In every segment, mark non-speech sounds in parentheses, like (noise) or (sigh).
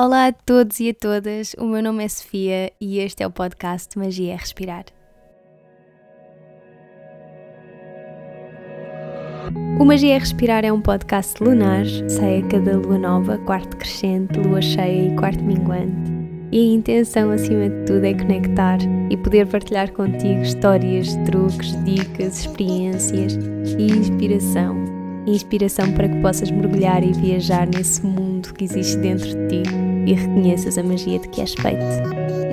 Olá a todos e a todas, o meu nome é Sofia e este é o podcast Magia é Respirar. O Magia é Respirar é um podcast lunar, sai a cada lua nova, quarto crescente, lua cheia e quarto minguante. E a intenção, acima de tudo, é conectar e poder partilhar contigo histórias, truques, dicas, experiências e inspiração. Inspiração para que possas mergulhar e viajar nesse mundo que existe dentro de ti e reconheças a magia de que és feito.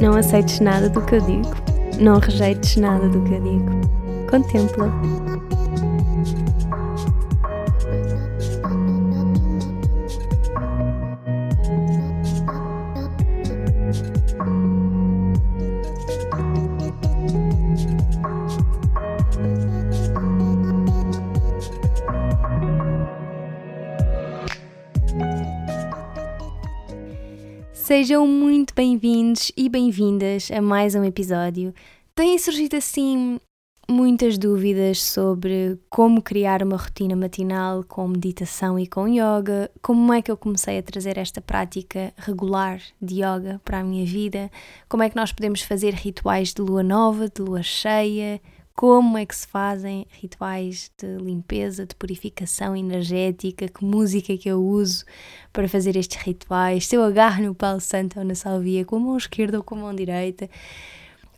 Não aceites nada do que eu digo, não rejeites nada do que eu digo. Contempla. Sejam muito bem-vindos e bem-vindas a mais um episódio. Têm surgido assim muitas dúvidas sobre como criar uma rotina matinal com meditação e com yoga, como é que eu comecei a trazer esta prática regular de yoga para a minha vida, como é que nós podemos fazer rituais de lua nova, de lua cheia, como é que se fazem rituais de limpeza, de purificação energética, que música que eu uso para fazer estes rituais, se eu agarro no palo santo ou na salvia com a mão esquerda ou com a mão direita,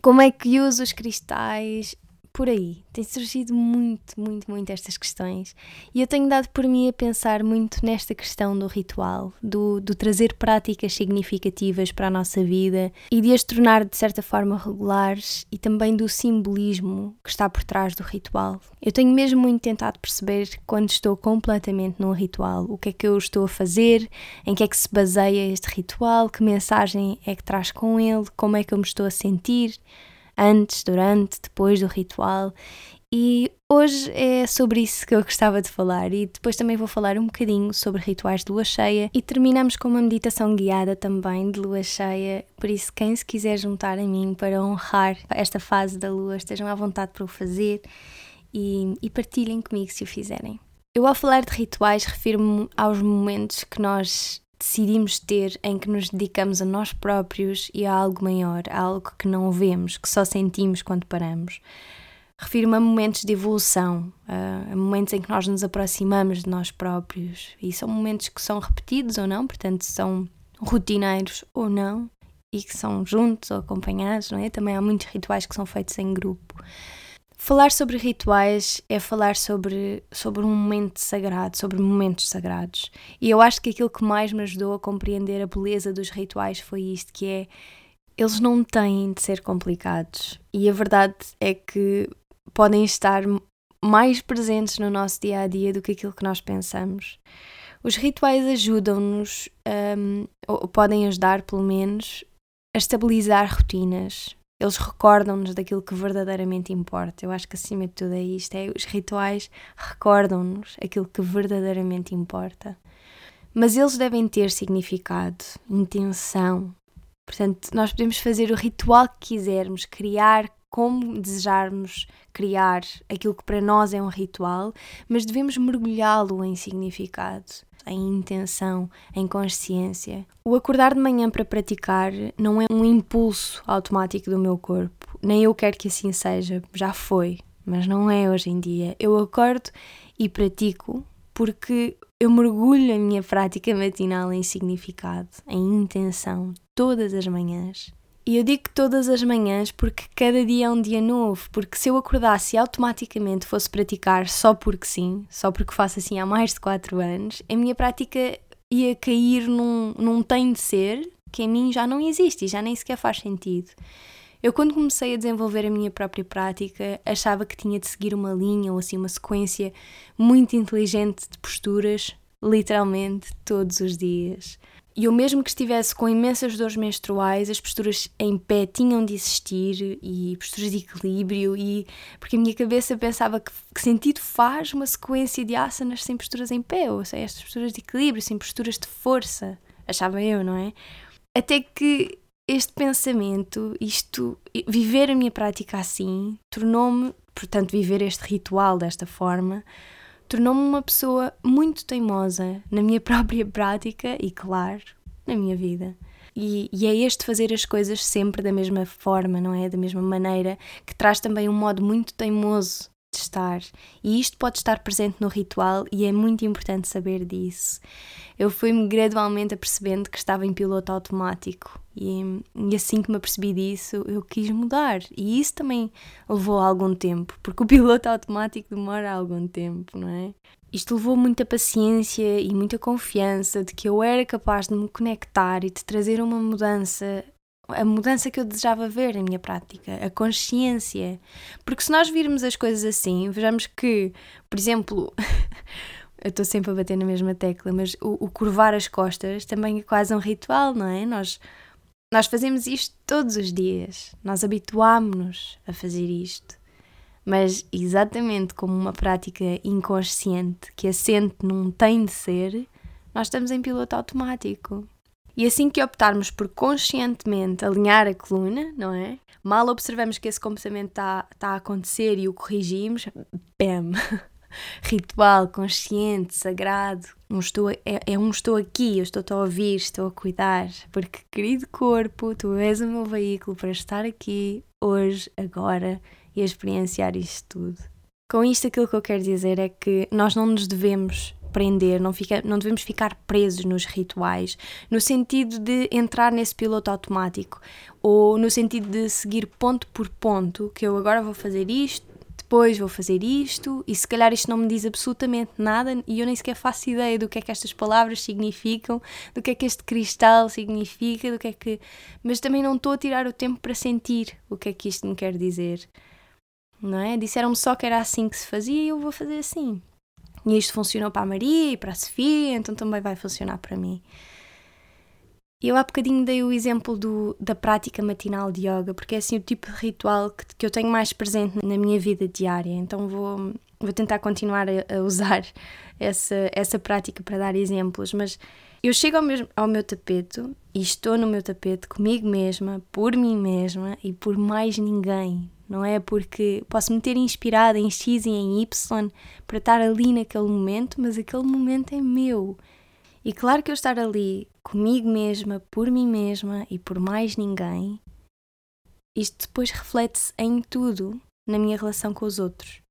como é que uso os cristais, por aí. Tem surgido muito, muito, muito estas questões. E eu tenho dado por mim a pensar muito nesta questão do ritual, do, do trazer práticas significativas para a nossa vida e de as tornar de certa forma regulares e também do simbolismo que está por trás do ritual. Eu tenho mesmo muito tentado perceber quando estou completamente num ritual, o que é que eu estou a fazer, em que é que se baseia este ritual, que mensagem é que traz com ele, como é que eu me estou a sentir antes, durante, depois do ritual. E hoje é sobre isso que eu gostava de falar, e depois também vou falar um bocadinho sobre rituais de lua cheia e terminamos com uma meditação guiada também de lua cheia. Por isso, quem se quiser juntar a mim para honrar esta fase da lua, estejam à vontade para o fazer e, e partilhem comigo se o fizerem. Eu, ao falar de rituais, refiro-me aos momentos que nós decidimos ter em que nos dedicamos a nós próprios e a algo maior, a algo que não vemos, que só sentimos quando paramos. Refiro-me a momentos de evolução, a momentos em que nós nos aproximamos de nós próprios. E são momentos que são repetidos ou não, portanto, são rotineiros ou não, e que são juntos ou acompanhados, não é? Também há muitos rituais que são feitos em grupo. Falar sobre rituais é falar sobre, sobre um momento sagrado, sobre momentos sagrados. E eu acho que aquilo que mais me ajudou a compreender a beleza dos rituais foi isto, que é eles não têm de ser complicados. E a verdade é que podem estar mais presentes no nosso dia a dia do que aquilo que nós pensamos. Os rituais ajudam-nos, um, ou podem ajudar pelo menos, a estabilizar rotinas, eles recordam-nos daquilo que verdadeiramente importa. Eu acho que acima de tudo é isto: é, os rituais recordam-nos aquilo que verdadeiramente importa. Mas eles devem ter significado, intenção. Portanto, nós podemos fazer o ritual que quisermos, criar como desejarmos criar aquilo que para nós é um ritual, mas devemos mergulhá-lo em significado em intenção, em consciência. O acordar de manhã para praticar não é um impulso automático do meu corpo, nem eu quero que assim seja, já foi, mas não é hoje em dia. Eu acordo e pratico porque eu mergulho a minha prática matinal em significado, em intenção, todas as manhãs. E eu digo todas as manhãs porque cada dia é um dia novo, porque se eu acordasse e automaticamente fosse praticar só porque sim, só porque faço assim há mais de 4 anos, a minha prática ia cair num, num tem de ser que em mim já não existe e já nem sequer faz sentido. Eu, quando comecei a desenvolver a minha própria prática, achava que tinha de seguir uma linha ou assim uma sequência muito inteligente de posturas, literalmente todos os dias. E eu mesmo que estivesse com imensas dores menstruais, as posturas em pé tinham de existir e posturas de equilíbrio e porque a minha cabeça pensava que, que sentido faz uma sequência de asanas sem posturas em pé, ou seja, estas posturas de equilíbrio, sem posturas de força, achava eu, não é? Até que este pensamento, isto, viver a minha prática assim, tornou-me, portanto, viver este ritual desta forma, tornou-me uma pessoa muito teimosa na minha (laughs) própria prática e, claro, na minha vida. E, e, é este fazer as coisas sempre da mesma forma, não é? Da mesma maneira, que traz também um modo muito teimoso de estar. E isto pode estar presente no ritual e é muito importante saber disso. Eu fui-me gradualmente apercebendo que estava em piloto automático e, e, assim que me apercebi disso, eu quis mudar. E isso também levou algum tempo, porque o piloto automático demora algum tempo, não é? Isto levou muita paciência e muita confiança de que eu era capaz de me conectar e de trazer uma mudança a mudança que eu desejava ver na minha prática, a consciência. Porque se nós virmos as coisas assim, vejamos que, por exemplo, (laughs) eu estou sempre a bater na mesma tecla, mas o, o, curvar as costas também é quase um ritual, não é? Nós, nós fazemos isto todos os dias, nós habituámos-nos a fazer isto. Mas exatamente como uma prática inconsciente que assente num tem de ser, nós estamos em piloto automático. E assim que optarmos por conscientemente alinhar a coluna, não é? Mal observamos que esse comportamento está tá a acontecer e o corrigimos, bam! (laughs) Ritual consciente, sagrado. Um estou, é, é um estou aqui, eu estou-te a ouvir, estou a cuidar. Porque, querido corpo, tu és o meu veículo para estar aqui, hoje, agora e experienciar isto tudo. Com isto, aquilo que eu quero dizer é que nós não nos devemos prender, não, fica, não devemos ficar presos nos rituais, no sentido de entrar nesse piloto automático, ou no sentido de seguir ponto por ponto, que eu agora vou fazer isto, depois vou fazer isto, e se calhar isto não me diz absolutamente nada, e eu nem sequer faço ideia do que é que estas palavras significam, do que é que este cristal significa, do que é que. Mas também não estou a tirar o tempo para sentir o que é que isto me quer dizer. Não é? Disseram-me só que era assim que se fazia e eu vou fazer assim. E isto funcionou para a Maria e para a Sofia, então também vai funcionar para mim. Eu há bocadinho dei o exemplo do, da prática matinal de yoga, porque é assim o tipo de ritual que, que eu tenho mais presente na minha vida diária, então vou, vou tentar continuar a, a usar (laughs) essa, essa prática para dar exemplos, mas eu chego ao meu, ao meu tapete e estou no meu tapete comigo mesma, por mim mesma e por mais ninguém não é? Porque posso me ter inspirado em X e em Y para estar ali naquele momento, mas aquele momento é meu. E claro que eu estar ali comigo mesma, por mim mesma e por mais ninguém, isto depois reflete-se em tudo na minha relação com os outros.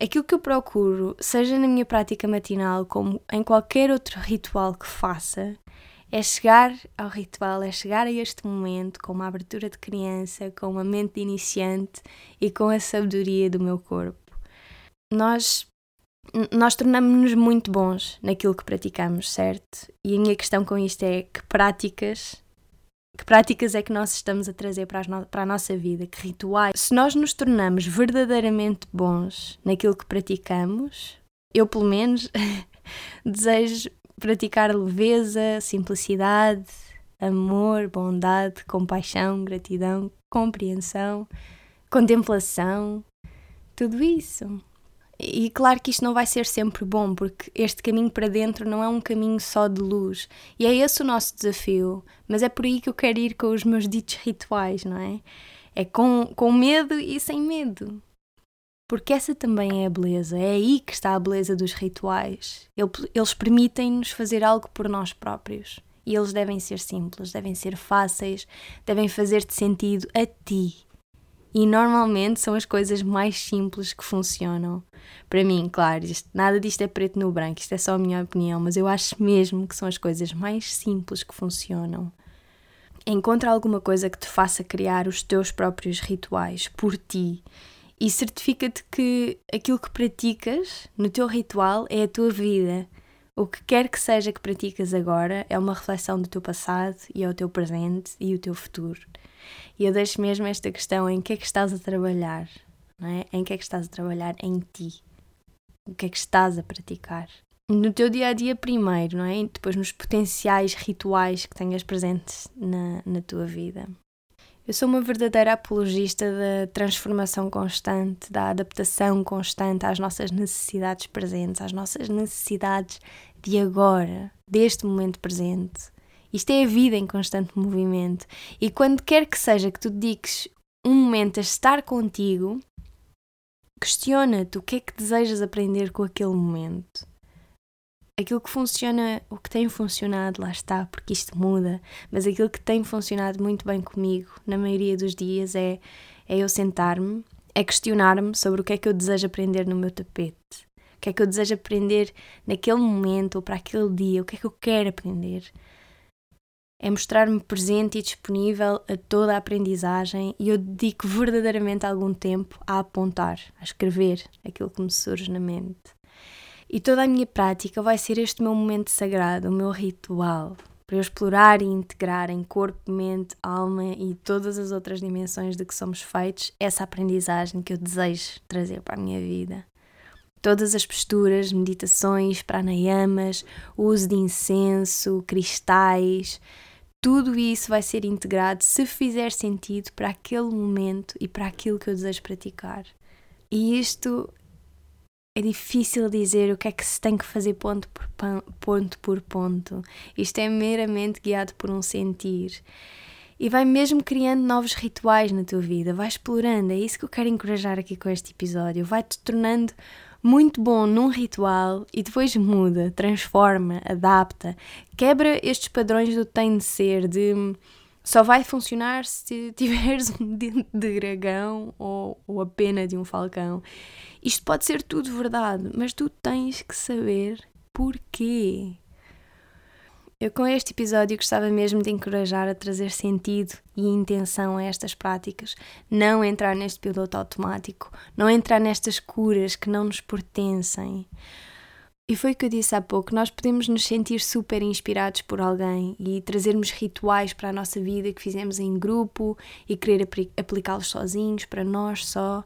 Aquilo que eu procuro, seja na minha prática matinal como em qualquer outro ritual que faça, é chegar ao ritual, é chegar a este momento com uma abertura de criança, com uma mente de iniciante e com a sabedoria do meu corpo. Nós nós tornamos-nos muito bons naquilo que praticamos, certo? E a minha questão com isto é que práticas que práticas é que nós estamos a trazer para, no para a nossa vida? Que rituais? Se nós nos tornamos verdadeiramente bons naquilo que praticamos, eu pelo menos (laughs) desejo praticar leveza, simplicidade, amor, bondade, compaixão, gratidão, compreensão, contemplação, tudo isso. E claro que isto não vai ser sempre bom, porque este caminho para dentro não é um caminho só de luz. E é esse o nosso desafio. Mas é por aí que eu quero ir com os meus ditos rituais, não é? É com, com medo e sem medo. Porque essa também é a beleza, é aí que está a beleza dos rituais. Eles permitem-nos fazer algo por nós próprios. E eles devem ser simples, devem ser fáceis, devem fazer-te sentido a ti. E normalmente são as coisas mais simples que funcionam. Para mim, claro, isto, nada disto é preto no branco, isto é só a minha opinião, mas eu acho mesmo que são as coisas mais simples que funcionam. Encontra alguma coisa que te faça criar os teus próprios rituais por ti e certifica-te que aquilo que praticas no teu ritual é a tua vida. O que quer que seja que praticas agora é uma reflexão do teu passado e é o teu presente e o teu futuro. E eu deixo mesmo esta questão em que é que estás a trabalhar, não é? Em que é que estás a trabalhar em ti? O que é que estás a praticar? No teu dia a dia, primeiro, não é? E depois nos potenciais rituais que tenhas presentes na, na tua vida. Eu sou uma verdadeira apologista da transformação constante, da adaptação constante às nossas necessidades presentes, às nossas necessidades de agora, deste momento presente. Isto é a vida em constante movimento. E quando quer que seja que tu dediques um momento a estar contigo, questiona-te o que é que desejas aprender com aquele momento. Aquilo que funciona, o que tem funcionado, lá está, porque isto muda, mas aquilo que tem funcionado muito bem comigo, na maioria dos dias, é, é eu sentar-me, é questionar-me sobre o que é que eu desejo aprender no meu tapete. O que é que eu desejo aprender naquele momento ou para aquele dia? O que é que eu quero aprender? É mostrar-me presente e disponível a toda a aprendizagem e eu dedico verdadeiramente algum tempo a apontar, a escrever aquilo que me surge na mente. E toda a minha prática vai ser este meu momento sagrado, o meu ritual, para eu explorar e integrar em corpo, mente, alma e todas as outras dimensões de que somos feitos essa aprendizagem que eu desejo trazer para a minha vida. Todas as posturas, meditações, pranayamas, uso de incenso, cristais, tudo isso vai ser integrado se fizer sentido para aquele momento e para aquilo que eu desejo praticar. E isto é difícil dizer o que é que se tem que fazer ponto por ponto. Por ponto. Isto é meramente guiado por um sentir. E vai mesmo criando novos rituais na tua vida, vai explorando. É isso que eu quero encorajar aqui com este episódio. Vai-te tornando muito bom num ritual e depois muda, transforma, adapta, quebra estes padrões do tem de ser, de só vai funcionar se tiveres (laughs) um dente de dragão ou, ou a pena de um falcão. Isto pode ser tudo verdade, mas tu tens que saber porquê. Eu, com este episódio, gostava mesmo de encorajar a trazer sentido e intenção a estas práticas, não entrar neste piloto automático, não entrar nestas curas que não nos pertencem. E foi o que eu disse há pouco: nós podemos nos sentir super inspirados por alguém e trazermos rituais para a nossa vida que fizemos em grupo e querer aplicá-los sozinhos, para nós só.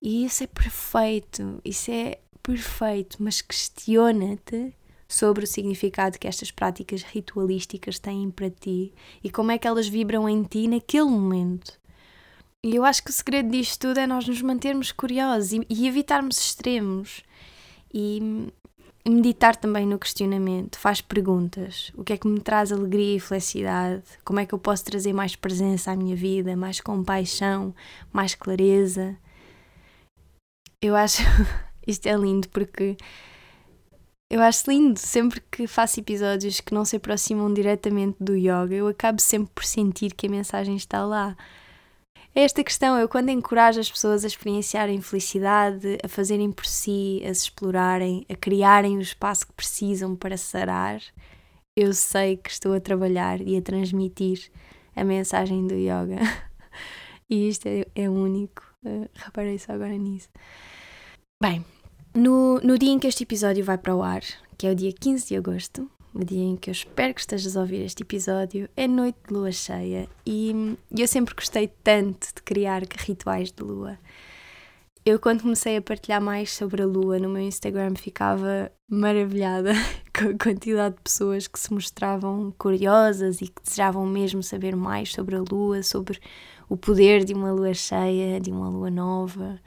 E isso é perfeito, isso é perfeito, mas questiona-te sobre o significado que estas práticas ritualísticas têm para ti e como é que elas vibram em ti naquele momento. E eu acho que o segredo disto tudo é nós nos mantermos curiosos e, e evitarmos extremos. E meditar também no questionamento, faz perguntas. O que é que me traz alegria e felicidade? Como é que eu posso trazer mais presença à minha vida, mais compaixão, mais clareza? Eu acho (laughs) isto é lindo porque eu acho lindo, sempre que faço episódios que não se aproximam diretamente do yoga, eu acabo sempre por sentir que a mensagem está lá. É esta questão, eu quando encorajo as pessoas a experienciarem felicidade, a fazerem por si, a se explorarem, a criarem o espaço que precisam para sarar, eu sei que estou a trabalhar e a transmitir a mensagem do yoga. (laughs) e isto é, é único, uh, reparei só agora nisso. Bem, no, no dia em que este episódio vai para o ar, que é o dia 15 de agosto, o dia em que eu espero que estejas a ouvir este episódio, é noite de lua cheia e eu sempre gostei tanto de criar rituais de lua. Eu, quando comecei a partilhar mais sobre a lua no meu Instagram, ficava maravilhada (laughs) com a quantidade de pessoas que se mostravam curiosas e que desejavam mesmo saber mais sobre a lua, sobre o poder de uma lua cheia, de uma lua nova.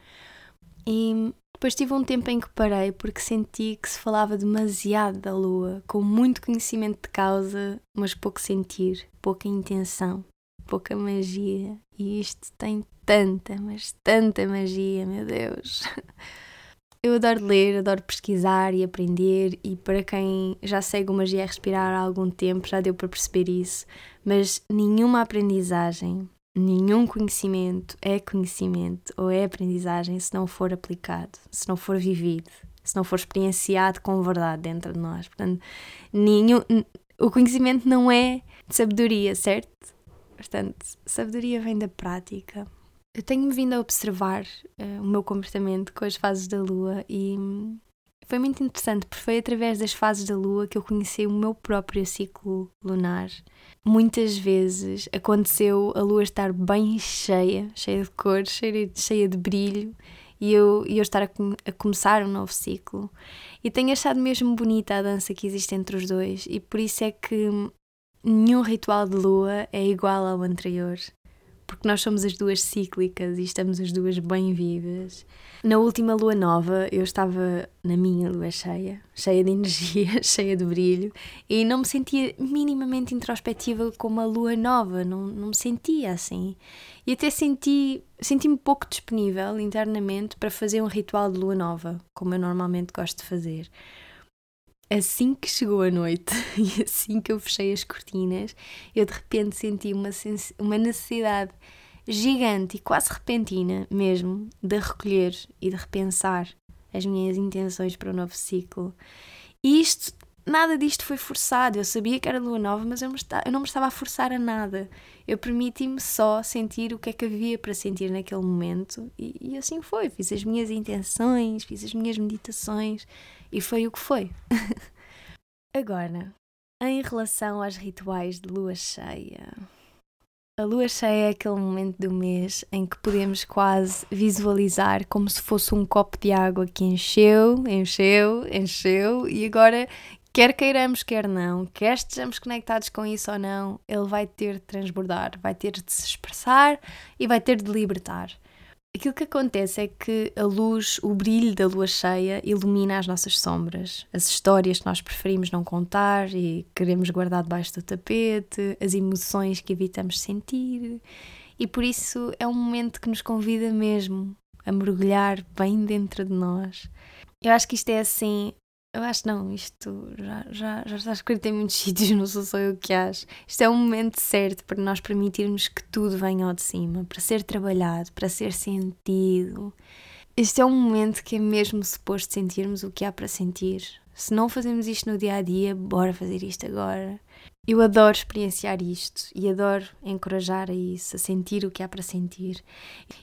E depois tive um tempo em que parei porque senti que se falava demasiado da lua, com muito conhecimento de causa, mas pouco sentir, pouca intenção, pouca magia. E isto tem tanta, mas tanta magia, meu Deus. (laughs) Eu adoro ler, adoro pesquisar e aprender, e para quem já segue o Magia a Respirar há algum tempo já deu para perceber isso, mas nenhuma aprendizagem, nenhum conhecimento é conhecimento ou é aprendizagem se não for aplicado, se não for vivido, se não for experienciado com verdade dentro de nós. Portanto, nenhum, o conhecimento não é sabedoria, certo? Portanto, sabedoria vem da prática. Eu tenho-me vindo a observar uh, o meu comportamento com as fases da lua e foi muito interessante porque foi através das fases da lua que eu conheci o meu próprio ciclo lunar. Muitas vezes aconteceu a lua estar bem cheia, cheia de cores, cheia de, cheia de brilho e eu, e eu estar a, a, começar um novo ciclo. E tenho achado mesmo bonita a dança que existe entre os dois, e por isso é que nenhum ritual de lua é igual ao anterior porque nós somos as duas cíclicas e estamos as duas bem vivas. Na última lua nova, eu estava na minha lua cheia, cheia de energia, (laughs) cheia de brilho, e não me sentia minimamente introspectiva como a lua nova, não, não me sentia assim. E até senti, senti-me pouco disponível internamente para fazer um ritual de lua nova, como eu normalmente gosto de fazer. Assim que chegou a noite (laughs) e assim que eu fechei as cortinas, eu de repente senti uma, uma necessidade gigante e quase repentina mesmo de recolher e de repensar as minhas intenções para o novo ciclo. E isto, nada disto foi forçado. Eu sabia que era lua nova, mas eu, me está, eu não me estava a forçar a nada. Eu permiti-me só sentir o que é que havia para sentir naquele momento e, e assim foi. Fiz as minhas intenções, fiz as minhas meditações e foi o que foi. (laughs) Agora, em relação aos rituais de lua cheia. A lua cheia é aquele momento do mês em que podemos quase visualizar como se fosse um copo de água que encheu, encheu, encheu e agora, quer queiramos, quer não, quer estejamos conectados com isso ou não, ele vai ter de transbordar, vai ter de se expressar e vai ter de libertar. Aquilo que acontece é que a luz, o brilho da lua cheia ilumina as nossas sombras, as histórias que nós preferimos não contar e queremos guardar debaixo do tapete, as emoções que evitamos sentir. E por isso é um momento que nos convida mesmo a mergulhar bem dentro de nós. Eu acho que isto é assim eu acho não, isto já, já, já está escrito em muitos (laughs) sítios, não sou só eu que acho. Isto é um momento certo para nós permitirmos que tudo venha ao de cima, para ser trabalhado, para ser sentido. Este é um momento que é mesmo suposto sentirmos o que há para sentir. Se não fazemos isto no dia a dia, bora fazer isto agora. Eu adoro experienciar isto e adoro encorajar a isso, a sentir o que há para sentir.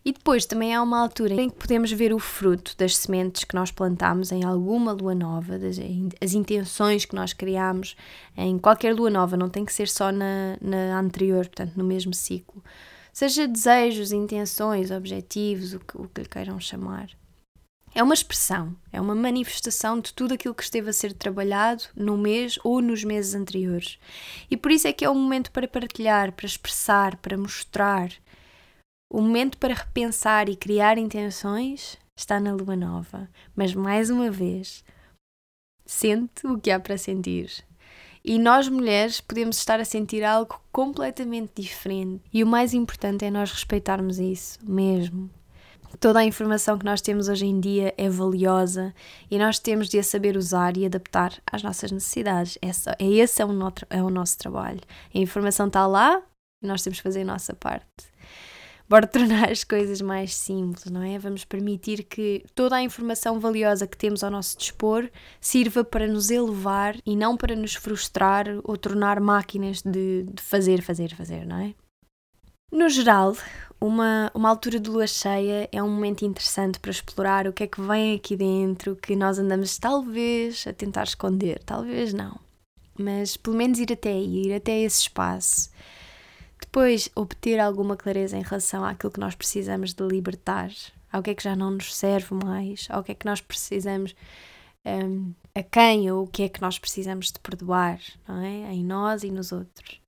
E depois também há uma altura em que podemos ver o fruto das sementes que nós plantamos em alguma lua nova, das, as intenções que nós criamos em qualquer lua nova, não tem que ser só na, na anterior, portanto, no mesmo ciclo. Seja desejos, intenções, objetivos, o que, o que lhe queiram chamar é uma expressão, é uma manifestação de tudo aquilo que esteve a ser trabalhado no mês ou nos meses anteriores. E por isso é que é o momento para partilhar, para expressar, para mostrar. O momento para repensar e criar intenções está na lua nova. Mas mais uma vez, sente o que há para sentir. E nós mulheres podemos estar a sentir algo completamente diferente. E o mais importante é nós respeitarmos isso mesmo. Toda a informação que nós temos hoje em dia é valiosa e nós temos de a saber usar e adaptar às nossas necessidades. Essa, é esse é o, no, é o nosso trabalho. A informação está lá e nós temos que fazer a nossa parte. Bora (laughs) tornar as coisas mais simples, não é? Vamos permitir que toda a informação valiosa que temos ao nosso dispor sirva para nos elevar e não para nos frustrar ou tornar máquinas de, de fazer, fazer, fazer, não é? No geral, uma, uma altura de lua cheia é um momento interessante para explorar o que é que vem aqui dentro que nós andamos talvez a tentar esconder, talvez não, mas pelo menos ir até aí, ir até esse espaço. Depois, obter alguma clareza em relação àquilo que nós precisamos de libertar, ao que é que já não nos serve mais, ao que é que nós precisamos, um, a quem ou o que é que nós precisamos de perdoar, não é? Em nós e nos outros.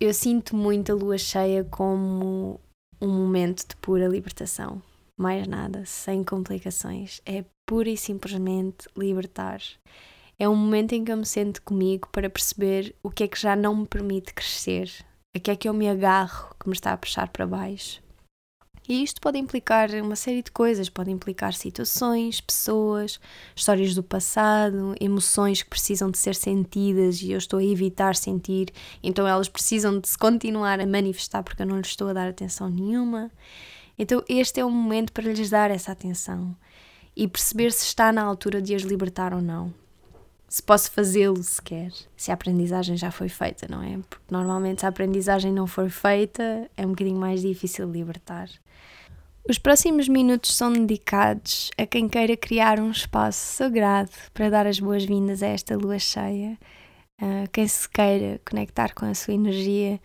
Eu sinto muito a lua cheia como um momento de pura libertação. Mais nada, sem complicações. É pura e simplesmente libertar. É um momento em que eu me sento comigo para perceber o que é que já não me permite crescer, a que é que eu me agarro que me está a puxar para baixo. E isto pode implicar uma série de coisas, pode implicar situações, pessoas, histórias do passado, emoções que precisam de ser sentidas e eu estou a evitar sentir, então elas precisam de se continuar a manifestar porque eu não lhes estou a dar atenção nenhuma. Então este é o momento para lhes dar essa atenção e perceber se está na altura de as libertar ou não. Se posso fazê-lo sequer, se a aprendizagem já foi feita, não é? Porque normalmente se a aprendizagem não for feita, é um bocadinho mais difícil libertar. Os próximos minutos são dedicados a quem queira criar um espaço sagrado para dar as boas-vindas a esta lua cheia, a quem se queira conectar com a sua energia.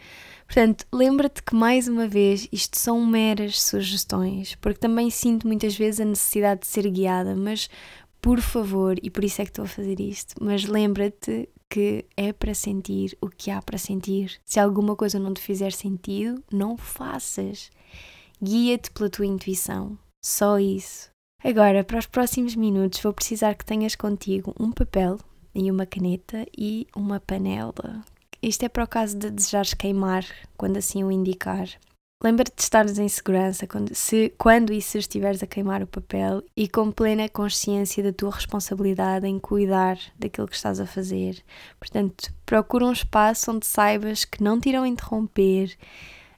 Portanto, lembra-te que mais uma vez isto são meras sugestões, porque também sinto muitas vezes a necessidade de ser guiada, mas por favor, e por isso é que estou a fazer isto, mas lembra-te que é para sentir o que há para sentir. Se alguma coisa não te fizer sentido, não faças. Guia-te pela tua intuição. Só isso. Agora, para os próximos minutos, vou precisar que tenhas contigo um papel e uma caneta e uma panela. Isto é para o caso de desejares queimar quando assim o indicar. Lembra-te de estares em segurança quando, se, quando e se estiveres a queimar o papel e com plena consciência da tua responsabilidade em cuidar daquilo que estás a fazer. Portanto, procura um espaço onde saibas que não te irão interromper.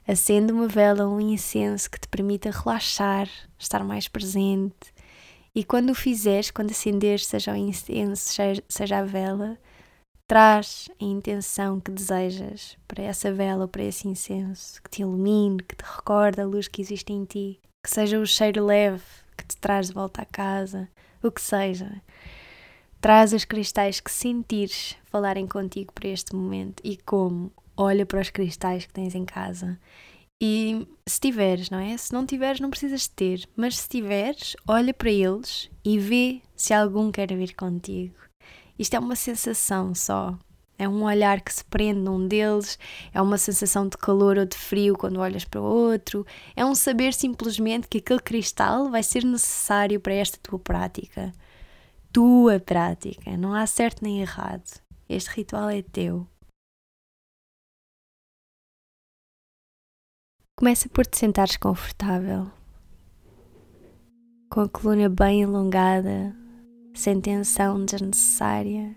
Acende uma vela ou um incenso que te permita relaxar, estar mais presente. E quando o fizeres, quando acenderes, seja o incenso, seja a vela, Traz a intenção que desejas para essa vela ou para esse incenso, que te ilumine, que te recorde a luz que existe em ti, que seja o cheiro leve que te traz de volta à casa, o que seja. Traz os cristais que sentires falarem contigo para este momento e como olha para os cristais que tens em casa e se tiveres, não é? Se não tiveres, não precisas ter, mas se tiveres, olha para eles e vê se algum quer vir contigo. Isto é uma sensação só. É um olhar que se prende num deles, é uma sensação de calor ou de frio quando olhas para o outro, é um saber simplesmente que aquele cristal vai ser necessário para esta tua prática. Tua prática, não há certo nem errado. Este ritual é teu. Começa por te sentares confortável, com a coluna bem alongada, sem tensão desnecessária.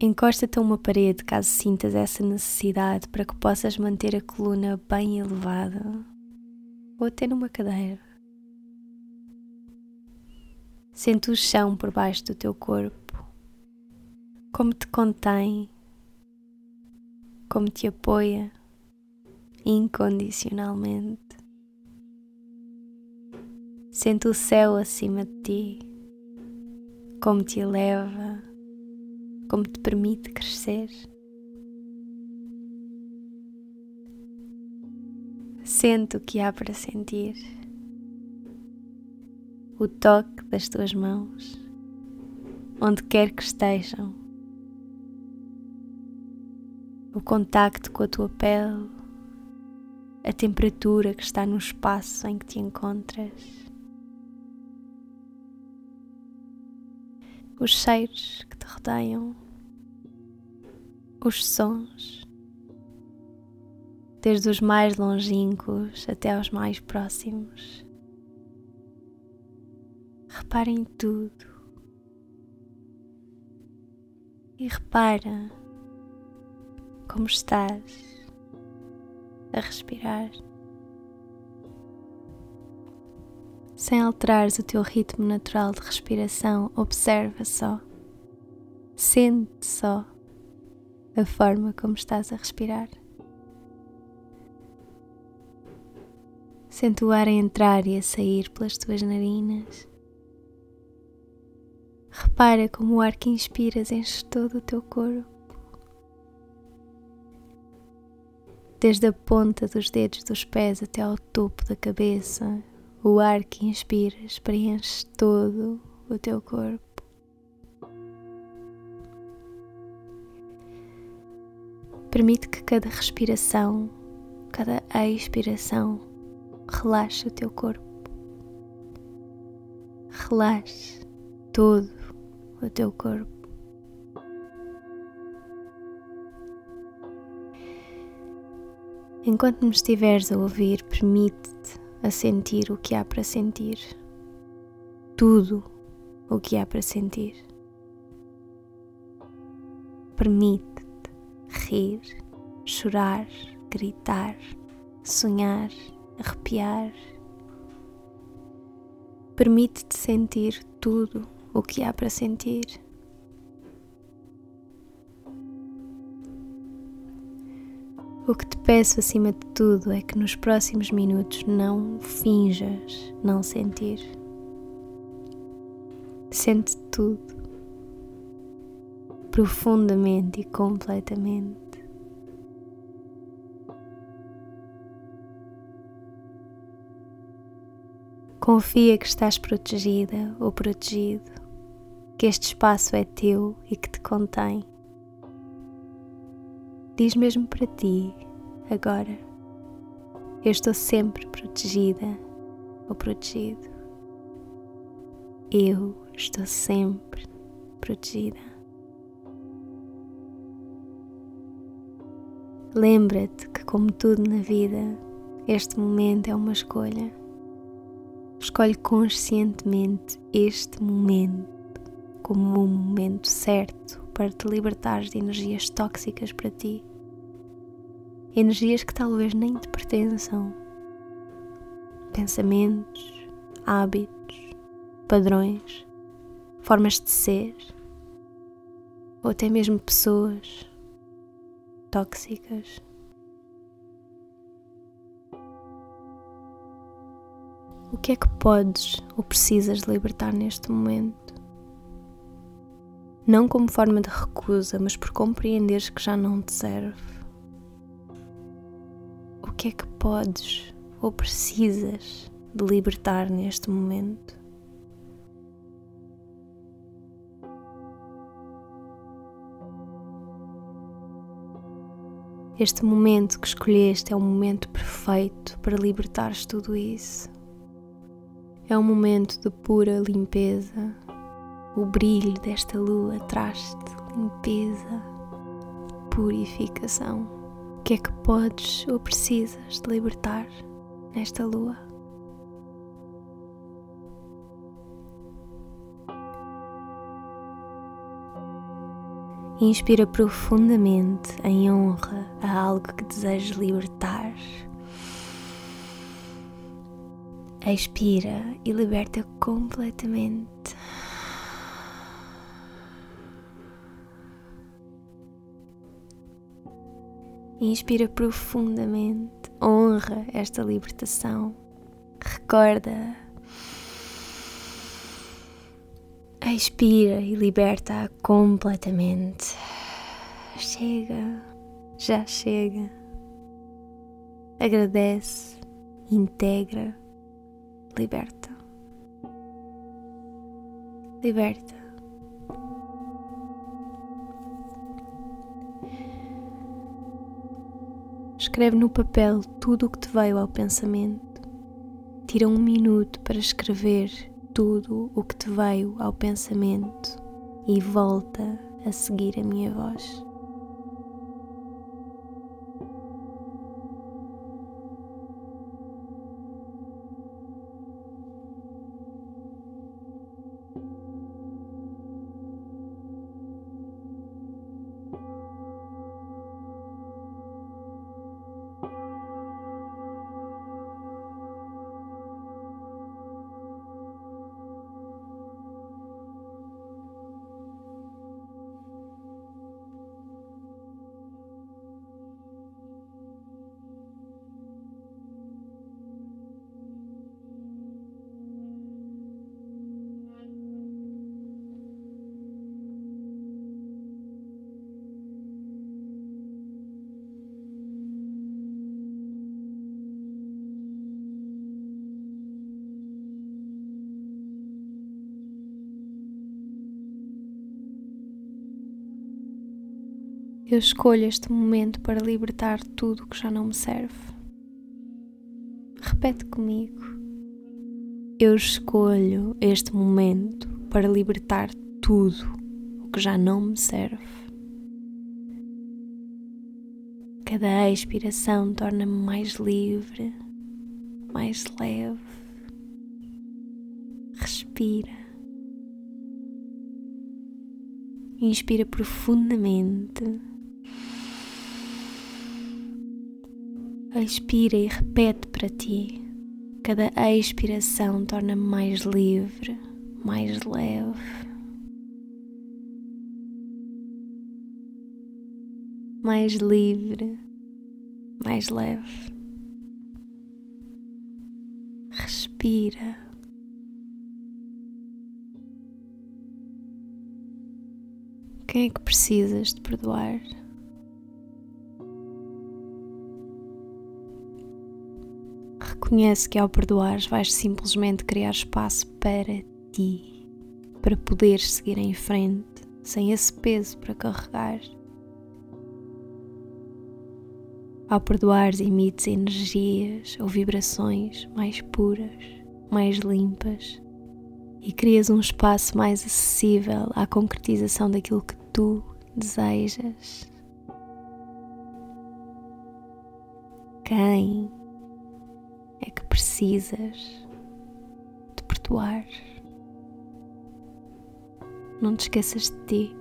Encosta-te a uma parede caso sintas essa necessidade para que possas manter a coluna bem elevada ou até numa cadeira. Sente o chão por baixo do teu corpo, como te contém, como te apoia incondicionalmente. Sente o céu acima de ti, como te eleva, como te permite crescer. Sente o que há para sentir, o toque das tuas mãos, onde quer que estejam, o contacto com a tua pele, a temperatura que está no espaço em que te encontras. os cheiros que te rodeiam, os sons, desde os mais longínquos até aos mais próximos. Repara em tudo e repara como estás a respirar. sem alterares o teu ritmo natural de respiração, observa só, sente só a forma como estás a respirar. Sente o ar a entrar e a sair pelas tuas narinas. Repara como o ar que inspiras enche todo o teu corpo. Desde a ponta dos dedos dos pés até ao topo da cabeça, o ar que inspiras preenche todo o teu corpo. Permite que cada respiração, cada expiração, relaxe o teu corpo. Relaxe todo o teu corpo. Enquanto me estiveres a ouvir, permite-te a sentir o que há para sentir. Tudo o que há para sentir. Permite-te rir, chorar, gritar, sonhar, arrepiar. Permite-te sentir tudo o que há para sentir. Peço acima de tudo é que nos próximos minutos não finjas não sentir. Sente tudo, profundamente e completamente. Confia que estás protegida ou protegido, que este espaço é teu e que te contém diz mesmo para ti, agora, eu estou sempre protegida ou protegido. Eu estou sempre protegida. Lembra-te que, como tudo na vida, este momento é uma escolha. Escolhe conscientemente este momento como o momento certo para te libertares de energias tóxicas para ti. Energias que talvez nem te pertençam. Pensamentos, hábitos, padrões, formas de ser, ou até mesmo pessoas tóxicas. O que é que podes ou precisas libertar neste momento? Não como forma de recusa, mas por compreenderes que já não te serve. Que é que podes ou precisas de libertar neste momento? Este momento que escolheste é o momento perfeito para libertares tudo isso. É um momento de pura limpeza. O brilho desta lua traz-te limpeza, purificação. Que é que podes ou precisas de libertar nesta lua? Inspira profundamente em honra a algo que desejas libertar. Expira e liberta completamente. Inspira profundamente, honra esta libertação. Recorda. Expira e liberta completamente. Chega, já chega. Agradece, integra, liberta. Liberta. Escreve no papel tudo o que te veio ao pensamento. Tira um minuto para escrever tudo o que te veio ao pensamento e volta a seguir a minha voz. Eu escolho este momento para libertar tudo que já não me serve. Repete comigo. Eu escolho este momento para libertar tudo o que já não me serve. Cada expiração torna-me mais livre, mais leve. Respira. Inspira profundamente Expira e repete para ti. Cada expiração torna-me mais livre, mais leve. Mais livre, mais leve. Respira. Quem é que precisas de perdoar? Reconhece que ao perdoares vais simplesmente criar espaço para ti, para poderes seguir em frente sem esse peso para carregar. Ao perdoares, emites energias ou vibrações mais puras, mais limpas e crias um espaço mais acessível à concretização daquilo que tu desejas. quem é que precisas de perdoar. Não te esqueças de ti.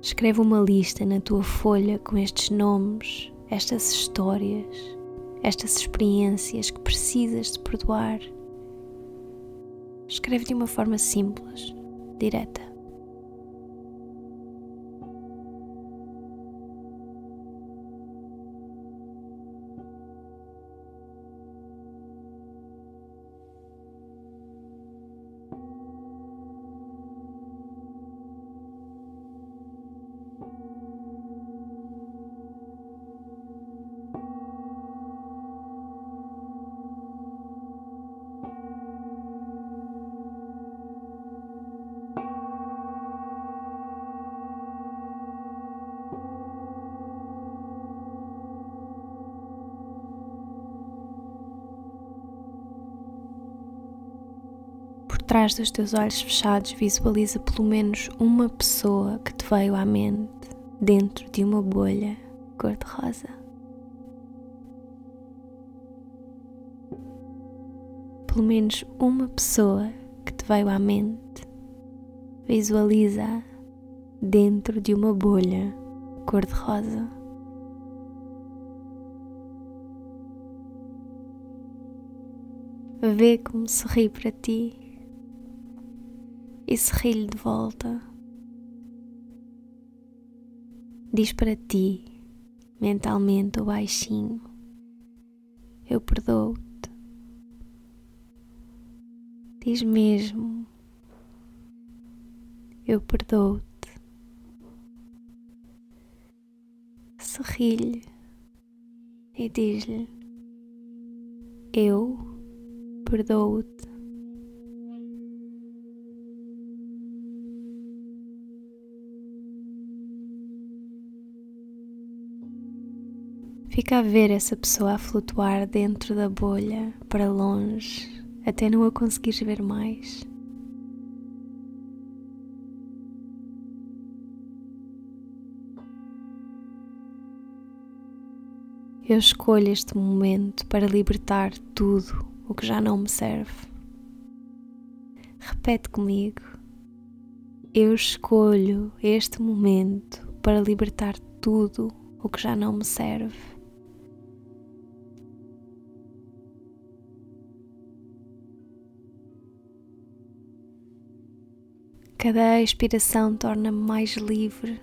Escreve uma lista na tua folha com estes nomes, estas histórias, estas experiências que precisas de perdoar. Escreve de uma forma simples, direta. Trás dos teus olhos fechados, visualiza pelo menos uma pessoa que te veio à mente dentro de uma bolha cor-de-rosa. Pelo menos uma pessoa que te veio à mente, visualiza dentro de uma bolha cor-de-rosa. Vê como sorri para ti e sorri-lhe de volta. Diz para ti, mentalmente ou baixinho: Eu perdoo-te. Diz mesmo: Eu perdoo-te. Sorri-lhe e diz-lhe: Eu perdoo-te. Fica a ver essa pessoa a flutuar dentro da bolha para longe, até não a conseguires ver mais. Eu escolho este momento para libertar tudo o que já não me serve. Repete comigo. Eu escolho este momento para libertar tudo o que já não me serve. Cada expiração torna-me mais livre,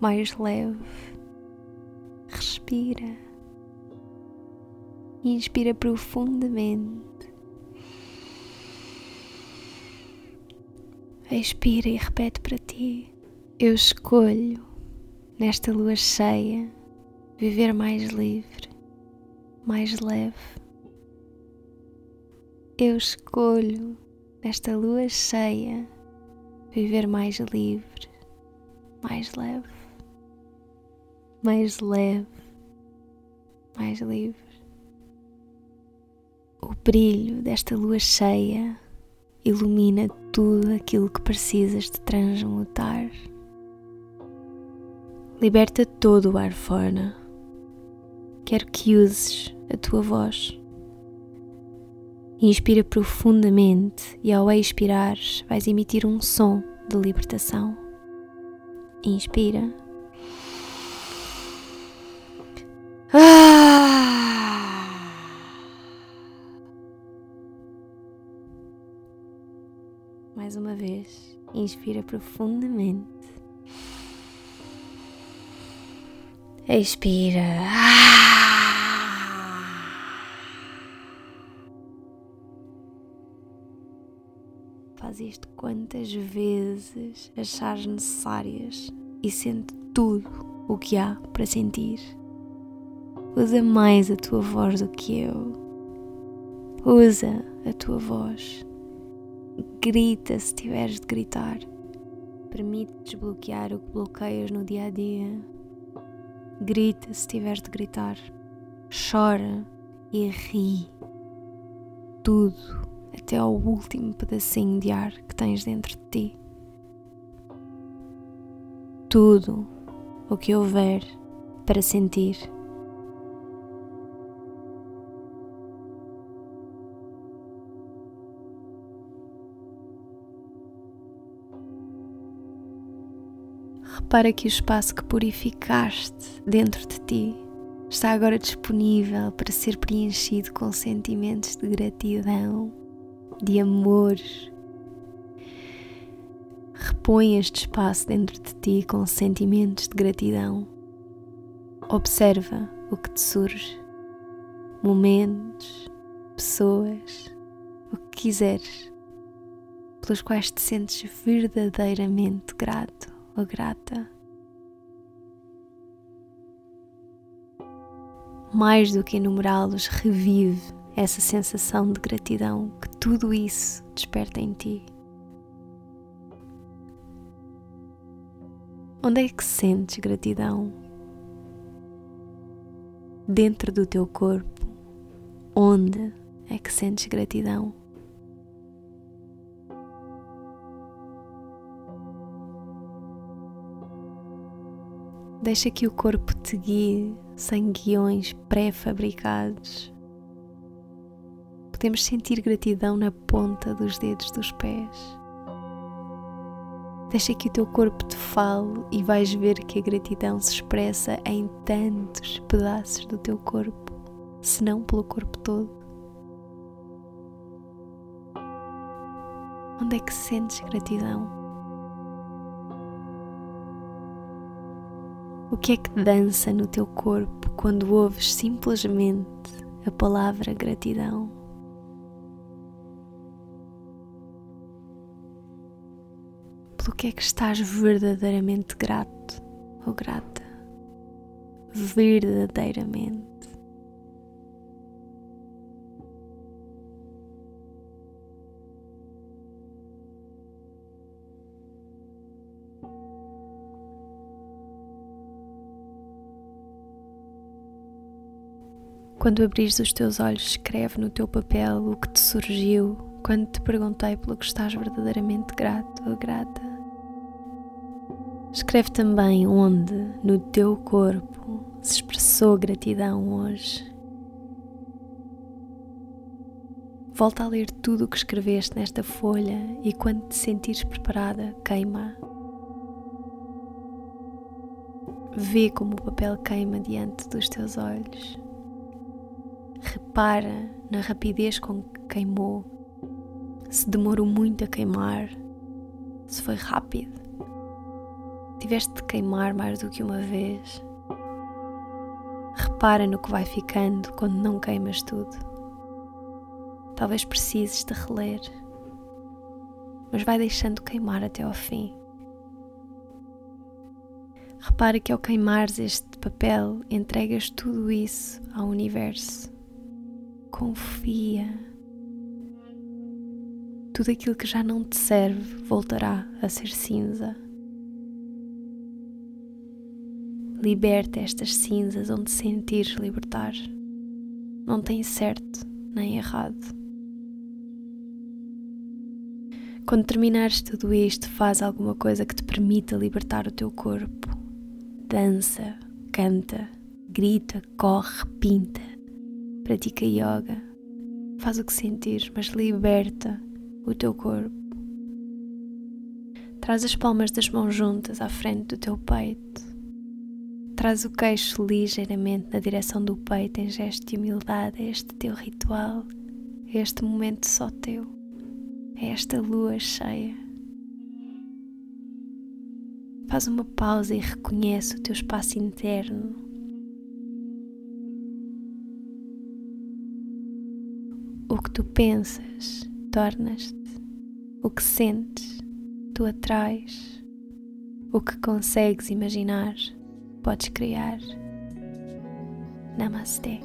mais leve. Respira. Inspira profundamente. Expira e repete para ti: Eu escolho, nesta lua cheia, viver mais livre, mais leve. Eu escolho, nesta lua cheia, viver mais livre, mais leve, mais leve, mais livre. O brilho desta lua cheia ilumina tudo aquilo que precisas de transmutar. Liberta todo o ar fora. Quero que uses a tua voz Inspira profundamente e ao expirar vais emitir um som de libertação. Inspira. Ah! Mais uma vez, inspira profundamente. Expira. Ah! Isto quantas vezes achares necessárias e sente tudo o que há para sentir. Usa mais a tua voz do que eu. Usa a tua voz. Grita se tiveres de gritar. Permite desbloquear o que bloqueias no dia a dia. Grita se tiveres de gritar. Chora e ri. Tudo até ao último pedacinho de ar que tens dentro de ti. Tudo o que houver para sentir. Repara que o espaço que purificaste dentro de ti está agora disponível para ser preenchido com sentimentos de gratidão, de amor. Repõe este espaço dentro de ti com sentimentos de gratidão. Observa o que te surge, momentos, pessoas, o que quiseres, pelos quais te sentes verdadeiramente grato ou grata. mais do que enumerá-los, revive essa sensação de gratidão que tudo isso desperta em ti. Onde é que sentes gratidão? Dentro do teu corpo, onde é que sentes gratidão? Deixa que o corpo te guie sem guiões pré-fabricados. Podemos sentir gratidão na ponta dos dedos dos pés. Deixa que o teu corpo te fale e vais ver que a gratidão se expressa em tantos pedaços do teu corpo, se não pelo corpo todo. Onde é que sentes gratidão? O que é que dança no teu corpo quando ouves simplesmente a palavra gratidão? Pelo que é que estás verdadeiramente grato ou grata? Verdadeiramente. Quando abrires os teus olhos, escreve no teu papel o que te surgiu quando te perguntei pelo que estás verdadeiramente grato ou grata. Escreve também onde no teu corpo se expressou gratidão hoje. Volta a ler tudo o que escreveste nesta folha e quando te sentires preparada, queima. Vê como o papel queima diante dos teus olhos. Repara na rapidez com que queimou, se demorou muito a queimar, se foi rápido. Tiveste de queimar mais do que uma vez. Repara no que vai ficando quando não queimas tudo. Talvez precises de reler, mas vai deixando queimar até ao fim. Repara que ao queimares este papel, entregas tudo isso ao universo confia. Tudo aquilo que já não te serve voltará a ser cinza. Liberta estas cinzas onde sentires libertar. Não tem certo nem errado. Quando terminares tudo isto, faz alguma coisa que te permita libertar o teu corpo. Dança, canta, grita, corre, pinta pratica yoga, faz o que sentires, mas liberta o teu corpo. Traz as palmas das mãos juntas à frente do teu peito. Traz o queixo ligeiramente na direção do peito em gesto de humildade a este teu ritual, a este momento só teu, a esta lua cheia. Faz uma pausa e reconhece o teu espaço interno O que tu pensas, tornas-te. O que sentes, tu atrais. O que consegues imaginar, podes criar. Namastê.